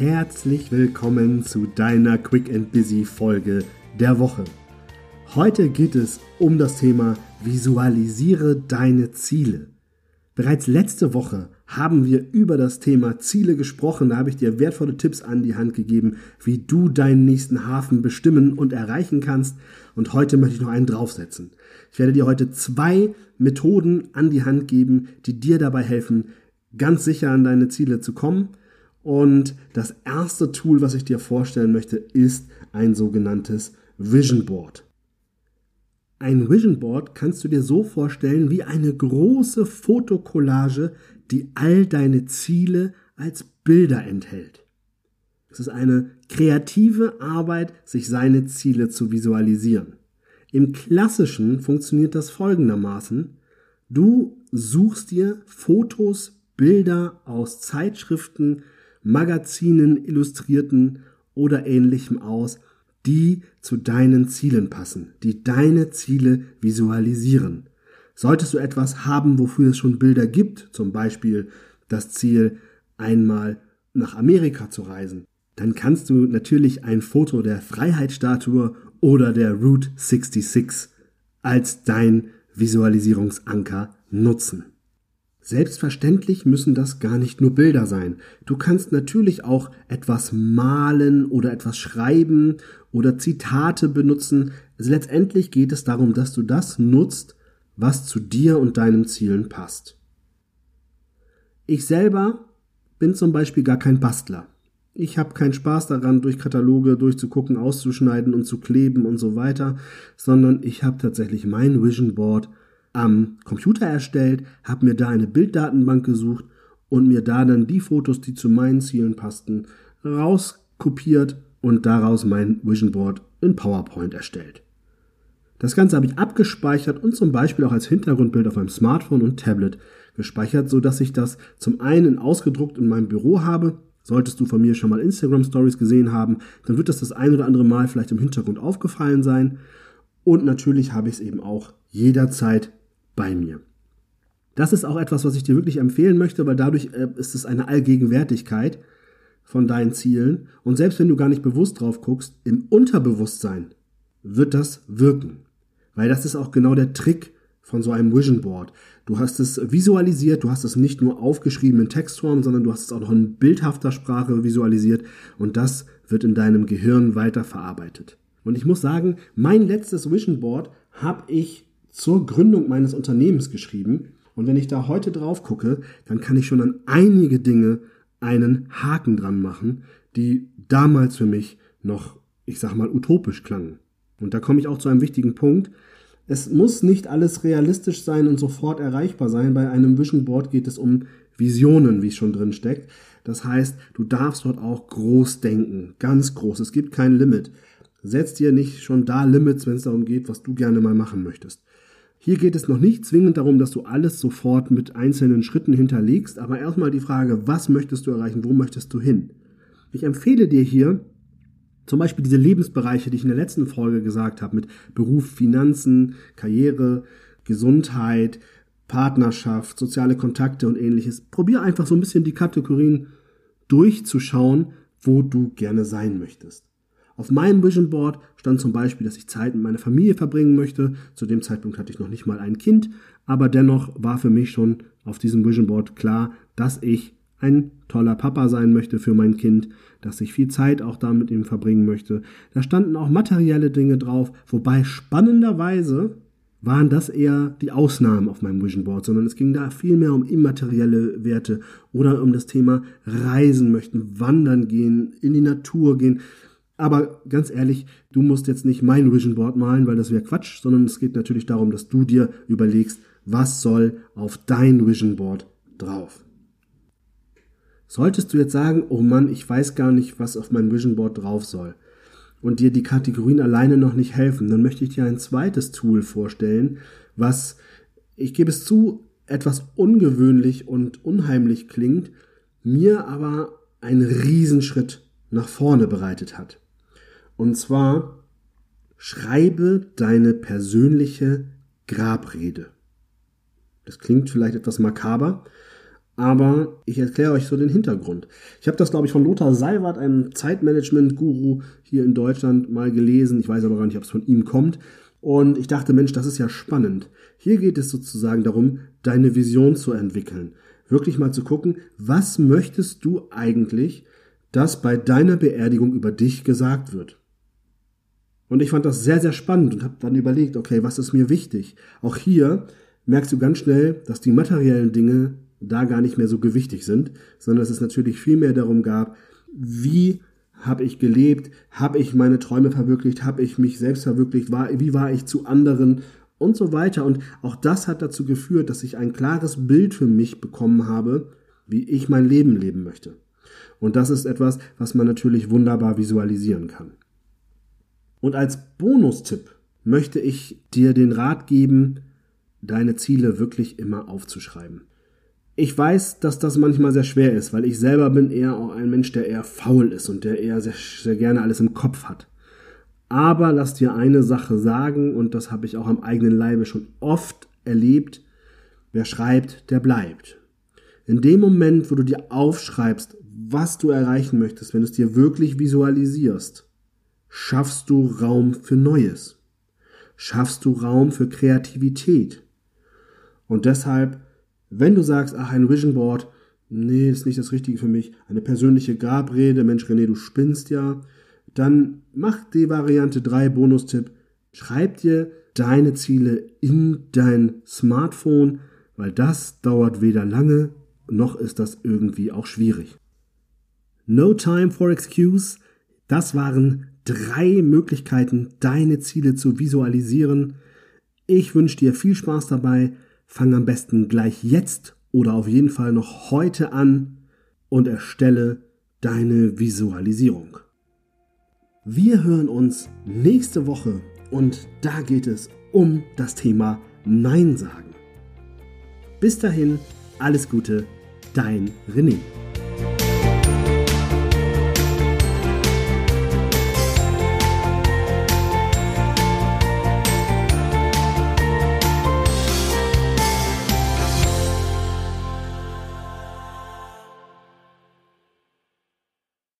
herzlich willkommen zu deiner Quick and Busy Folge der Woche. Heute geht es um das Thema Visualisiere deine Ziele. Bereits letzte Woche haben wir über das Thema Ziele gesprochen. Da habe ich dir wertvolle Tipps an die Hand gegeben, wie du deinen nächsten Hafen bestimmen und erreichen kannst. Und heute möchte ich noch einen draufsetzen. Ich werde dir heute zwei Methoden an die Hand geben, die dir dabei helfen, ganz sicher an deine Ziele zu kommen. Und das erste Tool, was ich dir vorstellen möchte, ist ein sogenanntes Vision Board. Ein Vision Board kannst du dir so vorstellen wie eine große Fotokollage, die all deine Ziele als Bilder enthält. Es ist eine kreative Arbeit, sich seine Ziele zu visualisieren. Im klassischen funktioniert das folgendermaßen. Du suchst dir Fotos, Bilder aus Zeitschriften, Magazinen, Illustrierten oder ähnlichem aus, die zu deinen Zielen passen, die deine Ziele visualisieren. Solltest du etwas haben, wofür es schon Bilder gibt, zum Beispiel das Ziel, einmal nach Amerika zu reisen, dann kannst du natürlich ein Foto der Freiheitsstatue oder der Route 66 als dein Visualisierungsanker nutzen. Selbstverständlich müssen das gar nicht nur Bilder sein. Du kannst natürlich auch etwas malen oder etwas schreiben oder Zitate benutzen. Also letztendlich geht es darum, dass du das nutzt, was zu dir und deinen Zielen passt. Ich selber bin zum Beispiel gar kein Bastler. Ich habe keinen Spaß daran, durch Kataloge durchzugucken, auszuschneiden und zu kleben und so weiter, sondern ich habe tatsächlich mein Vision Board am Computer erstellt, habe mir da eine Bilddatenbank gesucht und mir da dann die Fotos, die zu meinen Zielen passten, rauskopiert und daraus mein Vision Board in PowerPoint erstellt. Das Ganze habe ich abgespeichert und zum Beispiel auch als Hintergrundbild auf meinem Smartphone und Tablet gespeichert, so dass ich das zum einen ausgedruckt in meinem Büro habe. Solltest du von mir schon mal Instagram Stories gesehen haben, dann wird das das ein oder andere Mal vielleicht im Hintergrund aufgefallen sein. Und natürlich habe ich es eben auch jederzeit bei mir. Das ist auch etwas, was ich dir wirklich empfehlen möchte, weil dadurch äh, ist es eine Allgegenwärtigkeit von deinen Zielen. Und selbst wenn du gar nicht bewusst drauf guckst, im Unterbewusstsein wird das wirken. Weil das ist auch genau der Trick von so einem Vision Board. Du hast es visualisiert, du hast es nicht nur aufgeschrieben in Textform, sondern du hast es auch noch in bildhafter Sprache visualisiert und das wird in deinem Gehirn weiterverarbeitet. Und ich muss sagen, mein letztes Vision Board habe ich zur Gründung meines Unternehmens geschrieben. Und wenn ich da heute drauf gucke, dann kann ich schon an einige Dinge einen Haken dran machen, die damals für mich noch, ich sag mal, utopisch klangen. Und da komme ich auch zu einem wichtigen Punkt. Es muss nicht alles realistisch sein und sofort erreichbar sein. Bei einem Vision Board geht es um Visionen, wie es schon drin steckt. Das heißt, du darfst dort auch groß denken, ganz groß. Es gibt kein Limit. Setz dir nicht schon da Limits, wenn es darum geht, was du gerne mal machen möchtest. Hier geht es noch nicht zwingend darum, dass du alles sofort mit einzelnen Schritten hinterlegst, aber erstmal die Frage, was möchtest du erreichen, wo möchtest du hin? Ich empfehle dir hier zum Beispiel diese Lebensbereiche, die ich in der letzten Folge gesagt habe, mit Beruf, Finanzen, Karriere, Gesundheit, Partnerschaft, soziale Kontakte und ähnliches. Probier einfach so ein bisschen die Kategorien durchzuschauen, wo du gerne sein möchtest. Auf meinem Vision Board stand zum Beispiel, dass ich Zeit mit meiner Familie verbringen möchte. Zu dem Zeitpunkt hatte ich noch nicht mal ein Kind, aber dennoch war für mich schon auf diesem Vision Board klar, dass ich ein toller Papa sein möchte für mein Kind, dass ich viel Zeit auch da mit ihm verbringen möchte. Da standen auch materielle Dinge drauf, wobei spannenderweise waren das eher die Ausnahmen auf meinem Vision Board, sondern es ging da viel mehr um immaterielle Werte oder um das Thema Reisen möchten, wandern gehen, in die Natur gehen. Aber ganz ehrlich, du musst jetzt nicht mein Vision Board malen, weil das wäre Quatsch, sondern es geht natürlich darum, dass du dir überlegst, was soll auf dein Vision Board drauf. Solltest du jetzt sagen, oh Mann, ich weiß gar nicht, was auf mein Vision Board drauf soll und dir die Kategorien alleine noch nicht helfen, dann möchte ich dir ein zweites Tool vorstellen, was, ich gebe es zu, etwas ungewöhnlich und unheimlich klingt, mir aber einen Riesenschritt nach vorne bereitet hat. Und zwar schreibe deine persönliche Grabrede. Das klingt vielleicht etwas makaber, aber ich erkläre euch so den Hintergrund. Ich habe das, glaube ich, von Lothar Seiwert, einem Zeitmanagement-Guru hier in Deutschland, mal gelesen. Ich weiß aber gar nicht, ob es von ihm kommt. Und ich dachte, Mensch, das ist ja spannend. Hier geht es sozusagen darum, deine Vision zu entwickeln. Wirklich mal zu gucken, was möchtest du eigentlich, dass bei deiner Beerdigung über dich gesagt wird. Und ich fand das sehr, sehr spannend und habe dann überlegt, okay, was ist mir wichtig? Auch hier merkst du ganz schnell, dass die materiellen Dinge da gar nicht mehr so gewichtig sind, sondern dass es natürlich viel mehr darum gab, wie habe ich gelebt, habe ich meine Träume verwirklicht, habe ich mich selbst verwirklicht, war, wie war ich zu anderen und so weiter. Und auch das hat dazu geführt, dass ich ein klares Bild für mich bekommen habe, wie ich mein Leben leben möchte. Und das ist etwas, was man natürlich wunderbar visualisieren kann. Und als Bonustipp möchte ich dir den Rat geben, deine Ziele wirklich immer aufzuschreiben. Ich weiß, dass das manchmal sehr schwer ist, weil ich selber bin eher auch ein Mensch, der eher faul ist und der eher sehr, sehr gerne alles im Kopf hat. Aber lass dir eine Sache sagen, und das habe ich auch am eigenen Leibe schon oft erlebt, wer schreibt, der bleibt. In dem Moment, wo du dir aufschreibst, was du erreichen möchtest, wenn du es dir wirklich visualisierst, schaffst du Raum für Neues. Schaffst du Raum für Kreativität. Und deshalb wenn du sagst, ach, ein Vision Board, nee, ist nicht das Richtige für mich, eine persönliche Grabrede, Mensch René, du spinnst ja, dann mach die Variante 3 Bonustipp, schreib dir deine Ziele in dein Smartphone, weil das dauert weder lange, noch ist das irgendwie auch schwierig. No time for excuse, das waren drei Möglichkeiten, deine Ziele zu visualisieren. Ich wünsche dir viel Spaß dabei. Fang am besten gleich jetzt oder auf jeden Fall noch heute an und erstelle deine Visualisierung. Wir hören uns nächste Woche und da geht es um das Thema Nein sagen. Bis dahin, alles Gute, dein René.